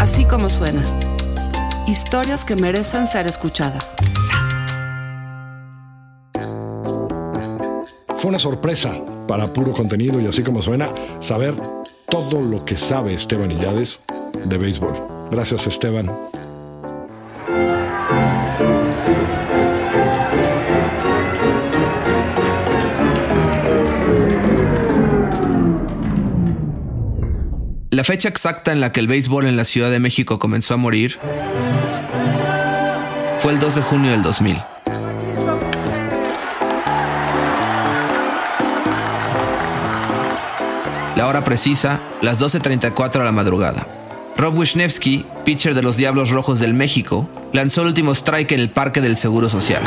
Así como suena. Historias que merecen ser escuchadas. Fue una sorpresa para puro contenido y así como suena, saber todo lo que sabe Esteban Illades de béisbol. Gracias Esteban. Fecha exacta en la que el béisbol en la Ciudad de México comenzó a morir fue el 2 de junio del 2000. La hora precisa, las 12.34 de la madrugada. Rob Wisniewski, pitcher de los Diablos Rojos del México, lanzó el último strike en el Parque del Seguro Social.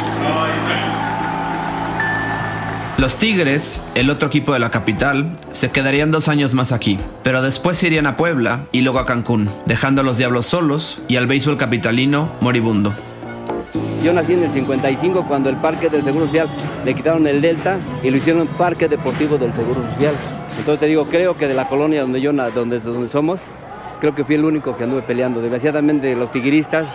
Los Tigres, el otro equipo de la capital, se quedarían dos años más aquí, pero después irían a Puebla y luego a Cancún, dejando a los Diablos solos y al béisbol capitalino moribundo. Yo nací en el 55 cuando el Parque del Seguro Social le quitaron el Delta y lo hicieron Parque Deportivo del Seguro Social. Entonces te digo, creo que de la colonia donde yo donde, donde somos, creo que fui el único que anduve peleando. Desgraciadamente los tigristas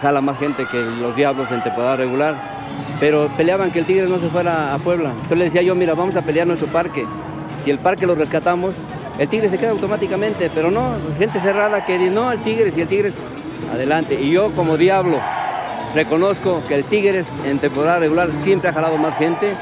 jala más gente que los diablos en temporada regular. Pero peleaban que el Tigres no se fuera a Puebla. Entonces le decía yo, mira, vamos a pelear nuestro parque. Si el parque lo rescatamos, el Tigre se queda automáticamente. Pero no, pues, gente cerrada que dice, no, el Tigres y el Tigres, adelante. Y yo como diablo reconozco que el Tigres en temporada regular siempre ha jalado más gente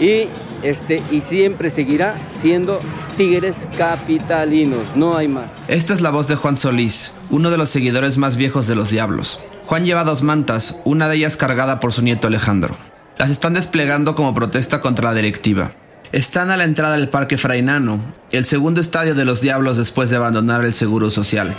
y, este, y siempre seguirá siendo Tigres capitalinos, no hay más. Esta es la voz de Juan Solís, uno de los seguidores más viejos de los Diablos. Juan lleva dos mantas, una de ellas cargada por su nieto Alejandro. Las están desplegando como protesta contra la directiva. Están a la entrada del Parque Frainano, el segundo estadio de los Diablos después de abandonar el Seguro Social.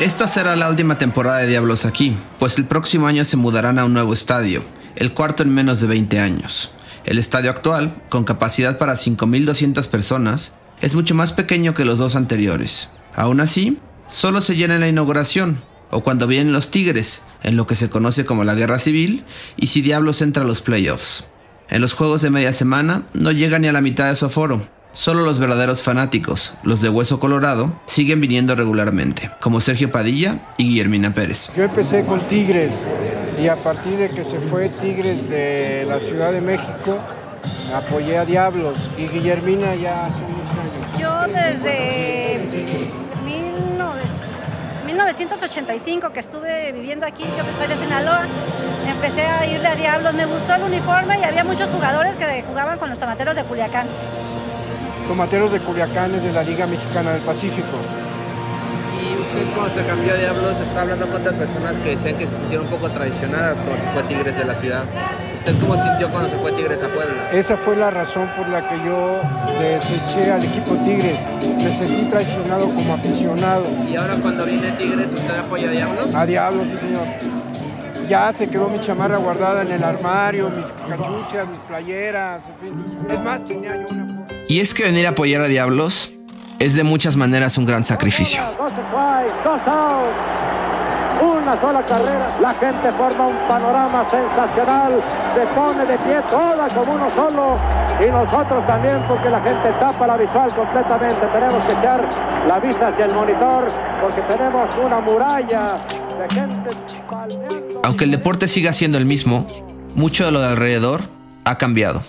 Esta será la última temporada de Diablos aquí, pues el próximo año se mudarán a un nuevo estadio, el cuarto en menos de 20 años. El estadio actual, con capacidad para 5.200 personas, es mucho más pequeño que los dos anteriores. Aún así, solo se llena en la inauguración, o cuando vienen los Tigres, en lo que se conoce como la Guerra Civil, y si Diablos entra a los playoffs. En los juegos de media semana no llega ni a la mitad de su aforo. Solo los verdaderos fanáticos, los de Hueso Colorado, siguen viniendo regularmente, como Sergio Padilla y Guillermina Pérez. Yo empecé con Tigres y a partir de que se fue Tigres de la Ciudad de México, apoyé a Diablos y Guillermina ya hace muchos años. 1985 que estuve viviendo aquí, yo soy de Sinaloa, empecé a irle a Diablos, me gustó el uniforme y había muchos jugadores que jugaban con los tomateros de Culiacán. Tomateros de Culiacán es de la Liga Mexicana del Pacífico. Y usted cuando se cambió a Diablos está hablando con otras personas que decían que se sintieron un poco traicionadas como si fue Tigres de la ciudad. ¿Usted cómo sintió cuando se fue Tigres a Puebla? Esa fue la razón por la que yo deseché al equipo Tigres. Me sentí traicionado como aficionado. ¿Y ahora cuando viene Tigres usted apoya a Diablos? A Diablos, sí señor. Ya se quedó mi chamarra guardada en el armario, mis cachuchas, mis playeras, en fin. Es más, tenía yo una. Y es que venir a apoyar a Diablos es de muchas maneras un gran sacrificio. Una sola carrera, la gente forma un panorama sensacional, se pone de pie toda como uno solo y nosotros también porque la gente tapa la visual completamente, tenemos que echar la vista hacia el monitor porque tenemos una muralla de gente. Aunque el deporte siga siendo el mismo, mucho de lo de alrededor ha cambiado.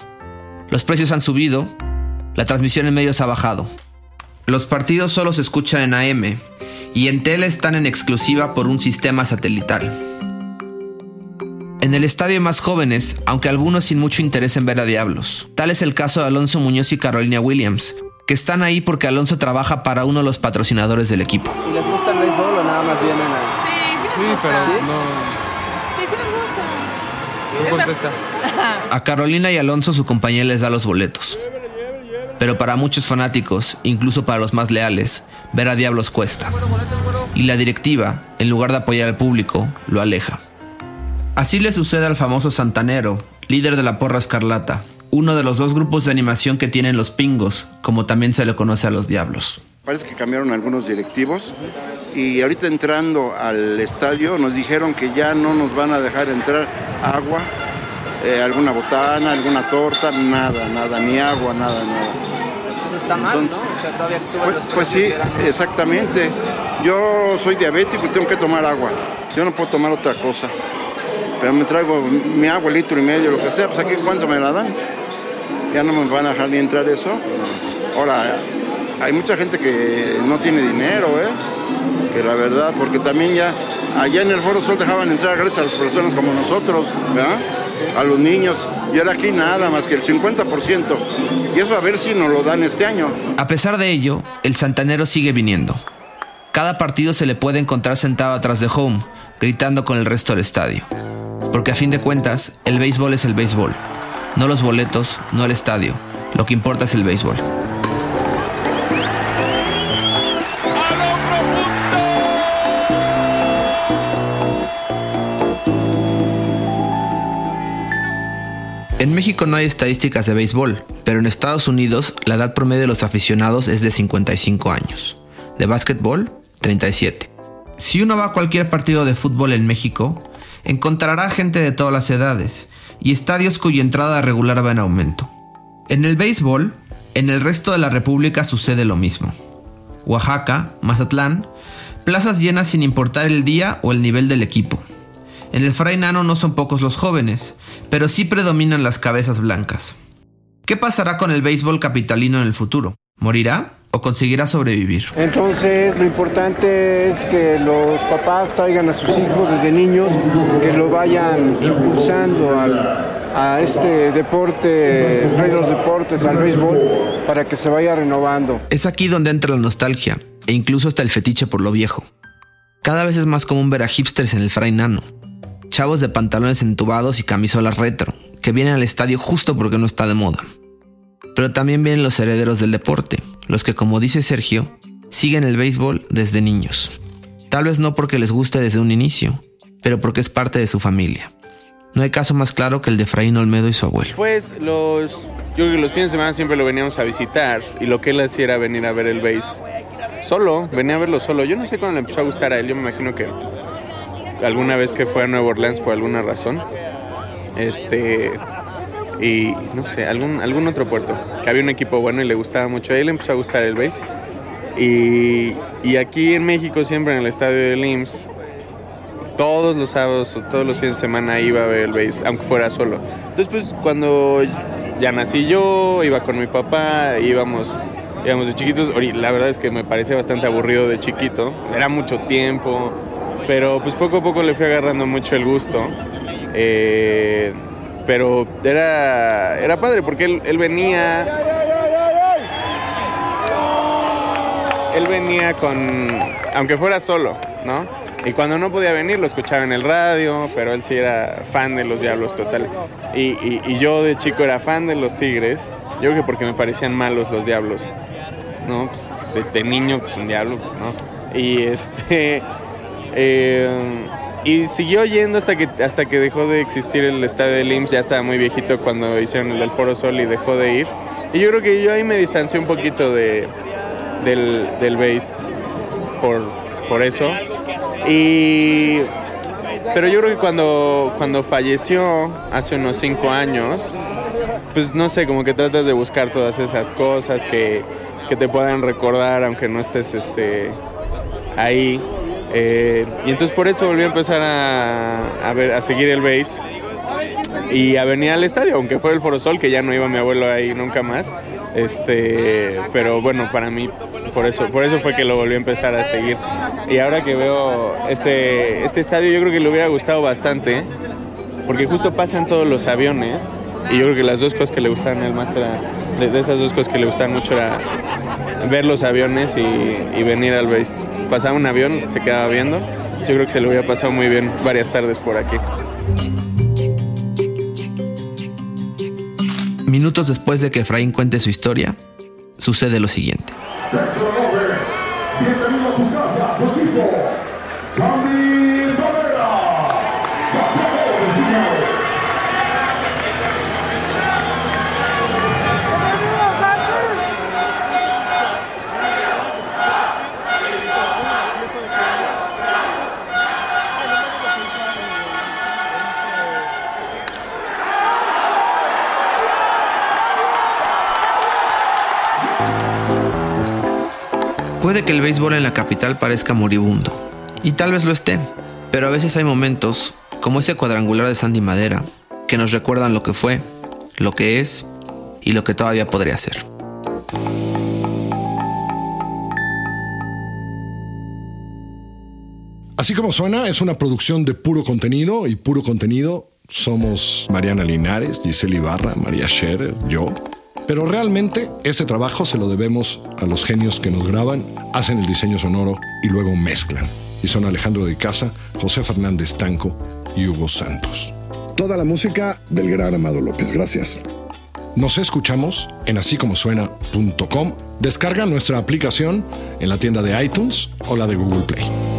Los precios han subido, la transmisión en medios ha bajado. Los partidos solo se escuchan en AM y en tele están en exclusiva por un sistema satelital. En el estadio más jóvenes, aunque algunos sin mucho interés en ver a Diablos. Tal es el caso de Alonso Muñoz y Carolina Williams, que están ahí porque Alonso trabaja para uno de los patrocinadores del equipo. ¿Y les gusta el béisbol o nada más vienen a.? Sí, sí, Sí, pero no. Sí, sí nos gusta. No contesta. A Carolina y Alonso su compañía les da los boletos. Pero para muchos fanáticos, incluso para los más leales, ver a Diablos cuesta. Y la directiva, en lugar de apoyar al público, lo aleja. Así le sucede al famoso Santanero, líder de la Porra Escarlata, uno de los dos grupos de animación que tienen los pingos, como también se le conoce a los Diablos. Parece que cambiaron algunos directivos y ahorita entrando al estadio nos dijeron que ya no nos van a dejar entrar agua, eh, alguna botana, alguna torta, nada, nada, ni agua, nada, nada. está mal, Entonces, ¿no? O sea, todavía que suban Pues, los pues sí, exactamente. Yo soy diabético y tengo que tomar agua. Yo no puedo tomar otra cosa. Pero me traigo mi agua, litro y medio, lo que sea. Pues aquí, ¿cuánto me la dan? Ya no me van a dejar ni entrar eso. Ahora, hay mucha gente que no tiene dinero, ¿eh? Que la verdad, porque también ya allá en el Foro Sol dejaban entrar gracias a las personas como nosotros, ¿verdad? A los niños. Y ahora aquí nada más que el 50%. Y eso a ver si nos lo dan este año. A pesar de ello, el santanero sigue viniendo. Cada partido se le puede encontrar sentado atrás de home, gritando con el resto del estadio. Porque a fin de cuentas, el béisbol es el béisbol. No los boletos, no el estadio. Lo que importa es el béisbol. En México no hay estadísticas de béisbol, pero en Estados Unidos la edad promedio de los aficionados es de 55 años. De básquetbol, 37. Si uno va a cualquier partido de fútbol en México, encontrará gente de todas las edades y estadios cuya entrada regular va en aumento. En el béisbol, en el resto de la República sucede lo mismo. Oaxaca, Mazatlán, plazas llenas sin importar el día o el nivel del equipo. En el Fray Nano no son pocos los jóvenes, pero sí predominan las cabezas blancas. ¿Qué pasará con el béisbol capitalino en el futuro? ¿Morirá o conseguirá sobrevivir? Entonces lo importante es que los papás traigan a sus hijos desde niños, que lo vayan impulsando al- a este deporte, el rey de los deportes, al béisbol, para que se vaya renovando. Es aquí donde entra la nostalgia e incluso hasta el fetiche por lo viejo. Cada vez es más común ver a hipsters en el Fray Nano, chavos de pantalones entubados y camisolas retro, que vienen al estadio justo porque no está de moda. Pero también vienen los herederos del deporte, los que como dice Sergio, siguen el béisbol desde niños. Tal vez no porque les guste desde un inicio, pero porque es parte de su familia. No hay caso más claro que el de Efraín Olmedo y su abuelo. Pues los, yo creo que los fines de semana siempre lo veníamos a visitar y lo que él hacía era venir a ver el base solo, venía a verlo solo. Yo no sé cuándo le empezó a gustar a él, yo me imagino que alguna vez que fue a Nueva Orleans por alguna razón, este, y no sé, algún, algún otro puerto, que había un equipo bueno y le gustaba mucho, a él le empezó a gustar el base. Y, y aquí en México, siempre en el estadio del IMSS, todos los sábados o todos los fines de semana iba a ver el base, aunque fuera solo. Entonces, pues cuando ya nací yo, iba con mi papá, íbamos, íbamos de chiquitos. La verdad es que me parecía bastante aburrido de chiquito, era mucho tiempo, pero pues poco a poco le fui agarrando mucho el gusto. Eh, pero era, era padre porque él, él venía. Él venía con. Aunque fuera solo, ¿no? Y cuando no podía venir lo escuchaba en el radio, pero él sí era fan de los Diablos total. Y, y- y yo de chico era fan de los Tigres. Yo creo que porque me parecían malos los Diablos. ¿No? Pues, de, de niño, pues un diablo, pues no. Y este. Eh, y siguió yendo hasta que, hasta que dejó de existir el estadio del IMSS. Ya estaba muy viejito cuando hicieron el Foro Sol y dejó de ir. Y yo creo que yo ahí me distancié un poquito de, del, del base por, por eso. Y, pero yo creo que cuando, cuando falleció hace unos cinco años, pues no sé, como que tratas de buscar todas esas cosas que, que te puedan recordar aunque no estés este, ahí. Eh, y entonces por eso volví a empezar a, a ver, a seguir el base y a venir al estadio, aunque fuera el Forosol, que ya no iba mi abuelo ahí nunca más. Este, pero bueno, para mí, por eso, por eso fue que lo volví a empezar a seguir. Y ahora que veo este, este estadio, yo creo que le hubiera gustado bastante, porque justo pasan todos los aviones. Y yo creo que las dos cosas que le gustaban a él más era, de, esas dos cosas que le gustaban mucho era ver los aviones y, venir al base. Pasaba un avión, se quedaba viendo. Yo creo que se le hubiera pasado muy bien varias tardes por aquí. Minutos después de que Efraín cuente su historia, sucede lo siguiente. Puede que el béisbol en la capital parezca moribundo, y tal vez lo esté, pero a veces hay momentos, como ese cuadrangular de Sandy Madera, que nos recuerdan lo que fue, lo que es y lo que todavía podría ser. Así como suena, es una producción de puro contenido y puro contenido somos Mariana Linares, Giselle Ibarra, María Scherer, yo. Pero realmente este trabajo se lo debemos a los genios que nos graban, hacen el diseño sonoro y luego mezclan. Y son Alejandro de Casa, José Fernández Tanco y Hugo Santos. Toda la música del gran Amado López, gracias. Nos escuchamos en asícomosuena.com. Descarga nuestra aplicación en la tienda de iTunes o la de Google Play.